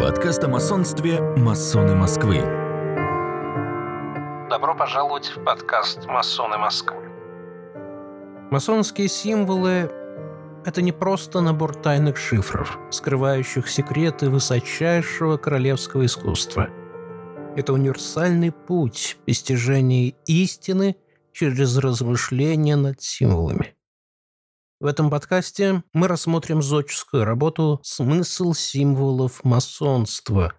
Подкаст о масонстве «Масоны Москвы». Добро пожаловать в подкаст «Масоны Москвы». Масонские символы – это не просто набор тайных шифров, скрывающих секреты высочайшего королевского искусства. Это универсальный путь постижения истины через размышления над символами. В этом подкасте мы рассмотрим зодческую работу «Смысл символов масонства»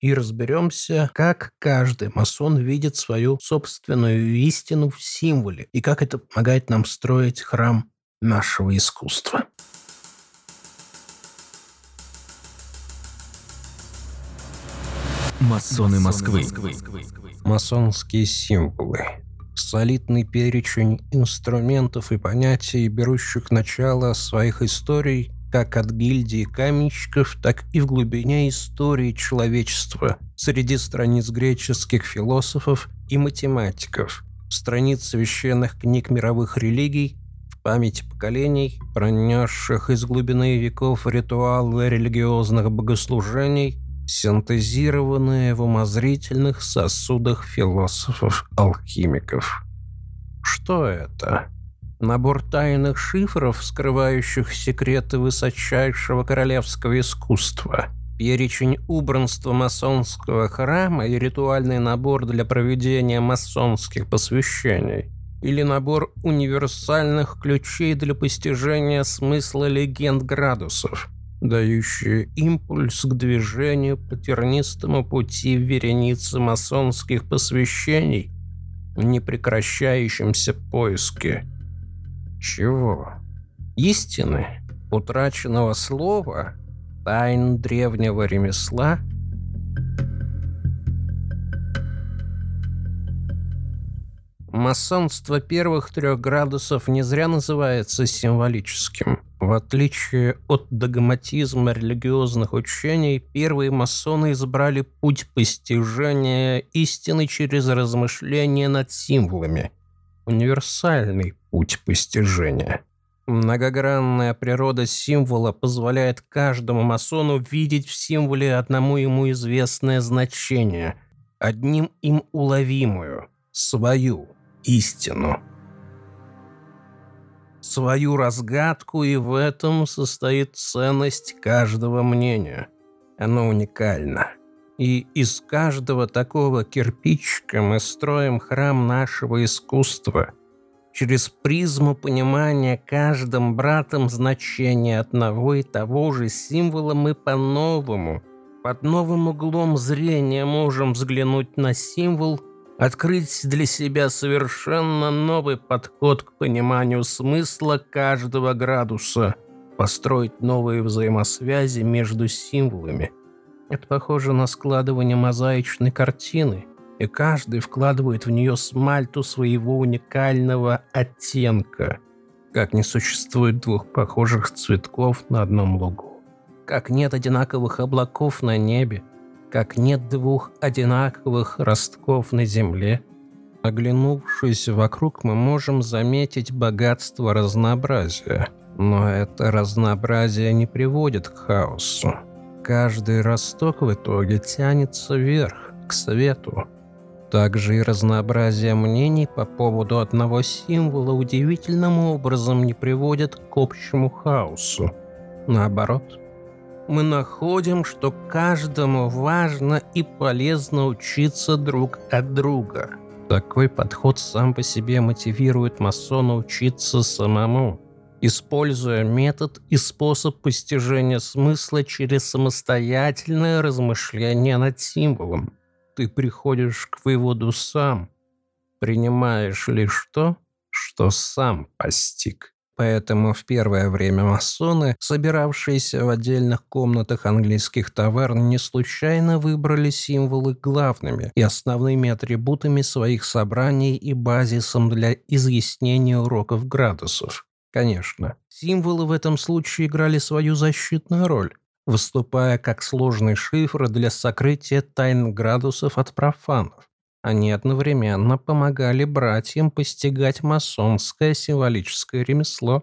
и разберемся, как каждый масон видит свою собственную истину в символе и как это помогает нам строить храм нашего искусства. Масоны Москвы. Масонские символы солидный перечень инструментов и понятий, берущих начало своих историй как от гильдии каменщиков, так и в глубине истории человечества, среди страниц греческих философов и математиков, страниц священных книг мировых религий, в памяти поколений, пронесших из глубины веков ритуалы религиозных богослужений, синтезированные в умозрительных сосудах философов-алхимиков. Что это? Набор тайных шифров, скрывающих секреты высочайшего королевского искусства. Перечень убранства масонского храма и ритуальный набор для проведения масонских посвящений. Или набор универсальных ключей для постижения смысла легенд градусов – дающие импульс к движению по тернистому пути вереницы масонских посвящений в непрекращающемся поиске. Чего? Истины? Утраченного слова? Тайн древнего ремесла? Масонство первых трех градусов не зря называется символическим – в отличие от догматизма религиозных учений, первые масоны избрали путь постижения истины через размышления над символами. Универсальный путь постижения. Многогранная природа символа позволяет каждому масону видеть в символе одному ему известное значение, одним им уловимую, свою истину свою разгадку, и в этом состоит ценность каждого мнения. Оно уникально. И из каждого такого кирпичика мы строим храм нашего искусства. Через призму понимания каждым братом значения одного и того же символа мы по-новому, под новым углом зрения можем взглянуть на символ – открыть для себя совершенно новый подход к пониманию смысла каждого градуса, построить новые взаимосвязи между символами. Это похоже на складывание мозаичной картины, и каждый вкладывает в нее смальту своего уникального оттенка, как не существует двух похожих цветков на одном лугу, как нет одинаковых облаков на небе, как нет двух одинаковых ростков на земле. Оглянувшись вокруг, мы можем заметить богатство разнообразия. Но это разнообразие не приводит к хаосу. Каждый росток в итоге тянется вверх, к свету. Также и разнообразие мнений по поводу одного символа удивительным образом не приводит к общему хаосу. Наоборот – мы находим, что каждому важно и полезно учиться друг от друга. Такой подход сам по себе мотивирует масона учиться самому, используя метод и способ постижения смысла через самостоятельное размышление над символом. Ты приходишь к выводу сам, принимаешь лишь то, что сам постиг. Поэтому в первое время масоны, собиравшиеся в отдельных комнатах английских таверн, не случайно выбрали символы главными и основными атрибутами своих собраний и базисом для изъяснения уроков градусов. Конечно, символы в этом случае играли свою защитную роль, выступая как сложный шифр для сокрытия тайн градусов от профанов. Они одновременно помогали братьям постигать масонское символическое ремесло.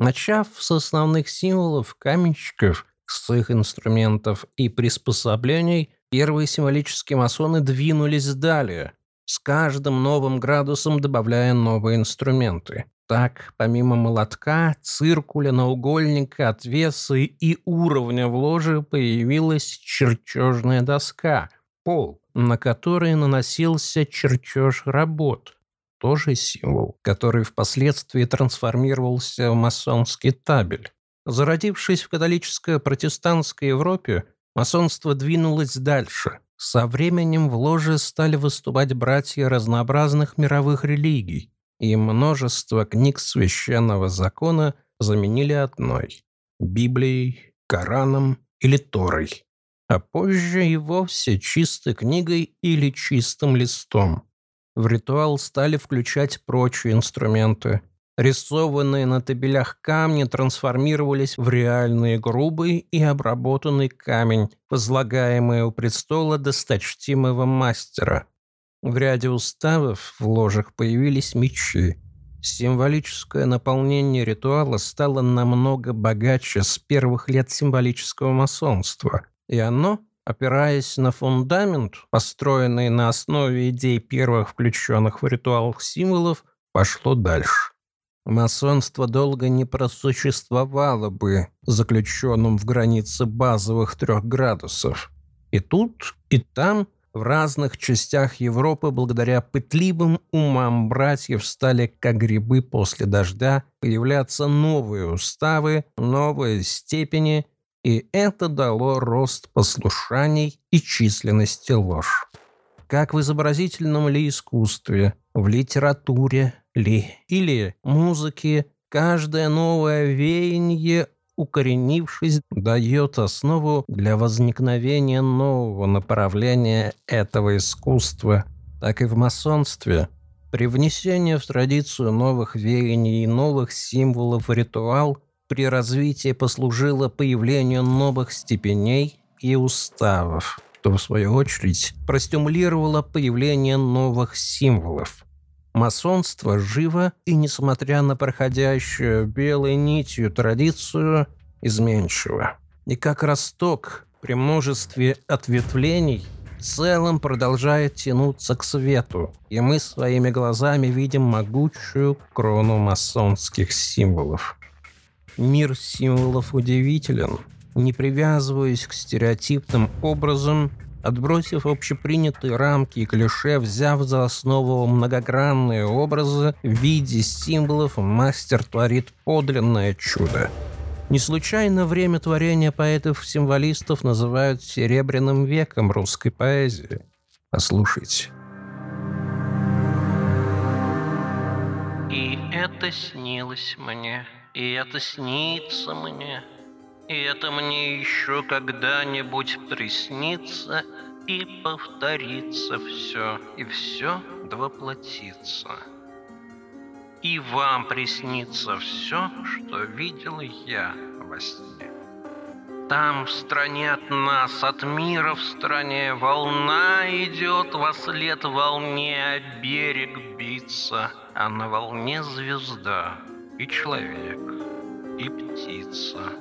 Начав с основных символов каменщиков, с их инструментов и приспособлений, первые символические масоны двинулись далее, с каждым новым градусом добавляя новые инструменты. Так, помимо молотка, циркуля, наугольника, отвеса и уровня в ложе появилась чертежная доска, пол, на который наносился чертеж работ. Тоже символ, который впоследствии трансформировался в масонский табель. Зародившись в католическо-протестантской Европе, масонство двинулось дальше. Со временем в ложе стали выступать братья разнообразных мировых религий, и множество книг священного закона заменили одной – Библией, Кораном или Торой, а позже и вовсе чистой книгой или чистым листом. В ритуал стали включать прочие инструменты – Рисованные на табелях камни трансформировались в реальный грубый и обработанный камень, возлагаемый у престола досточтимого мастера. В ряде уставов в ложах появились мечи. Символическое наполнение ритуала стало намного богаче с первых лет символического масонства, и оно, опираясь на фундамент, построенный на основе идей первых включенных в ритуал символов, пошло дальше. Масонство долго не просуществовало бы заключенным в границе базовых трех градусов. И тут, и там, в разных частях Европы, благодаря пытливым умам братьев, стали, как грибы после дождя, появляться новые уставы, новые степени, и это дало рост послушаний и численности ложь. Как в изобразительном ли искусстве, в литературе, ли или музыки, каждое новое веяние, укоренившись, дает основу для возникновения нового направления этого искусства, так и в масонстве. При внесении в традицию новых веяний и новых символов в ритуал при развитии послужило появлению новых степеней и уставов, что в свою очередь простимулировало появление новых символов. Масонство живо и, несмотря на проходящую белой нитью традицию, изменчиво. И как росток при множестве ответвлений в целом продолжает тянуться к свету, и мы своими глазами видим могучую крону масонских символов. Мир символов удивителен. Не привязываясь к стереотипным образам, Отбросив общепринятые рамки и клише, взяв за основу многогранные образы в виде символов, мастер творит подлинное чудо. Не случайно время творения поэтов-символистов называют «серебряным веком» русской поэзии. Послушайте. И это снилось мне, и это снится мне, и это мне еще когда-нибудь приснится и повторится все, и все двоплотится. И вам приснится все, что видел я во сне. Там в стране от нас, от мира в стране, Волна идет во след волне, а берег биться, А на волне звезда и человек, и птица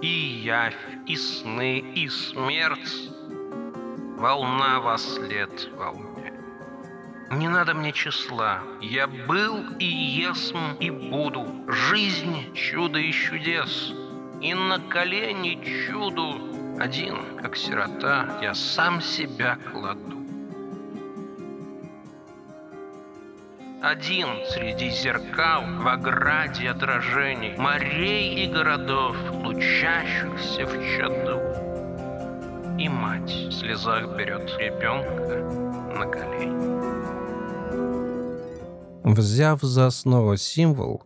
и явь, и сны, и смерть, волна во след волне. Не надо мне числа, я был и есм и буду, жизнь чудо и чудес, и на колени чуду. Один, как сирота, я сам себя кладу. Один среди зеркал в ограде отражений, Морей и городов, лучащихся в чаду. И мать в слезах берет ребенка на колени. Взяв за основу символ,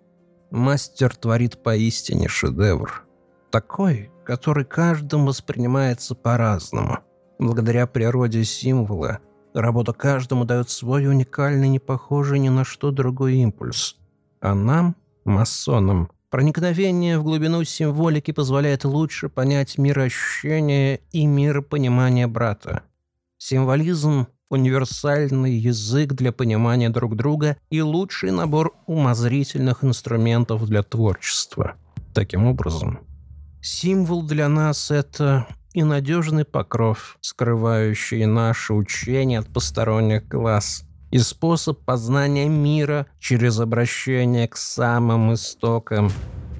мастер творит поистине шедевр. Такой, который каждым воспринимается по-разному. Благодаря природе символа Работа каждому дает свой уникальный, не похожий ни на что другой импульс. А нам, масонам, проникновение в глубину символики позволяет лучше понять мироощущение и миропонимание брата. Символизм – универсальный язык для понимания друг друга и лучший набор умозрительных инструментов для творчества. Таким образом, Символ для нас — это и надежный покров, скрывающий наше учение от посторонних глаз, и способ познания мира через обращение к самым истокам,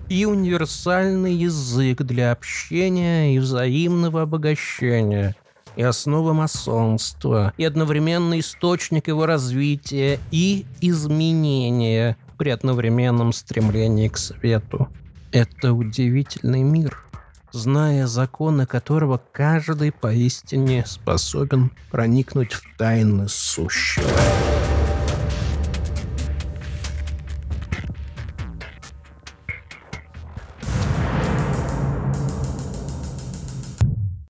и универсальный язык для общения и взаимного обогащения, и основа масонства, и одновременно источник его развития и изменения при одновременном стремлении к свету. Это удивительный мир, зная законы которого каждый поистине способен проникнуть в тайны сущего.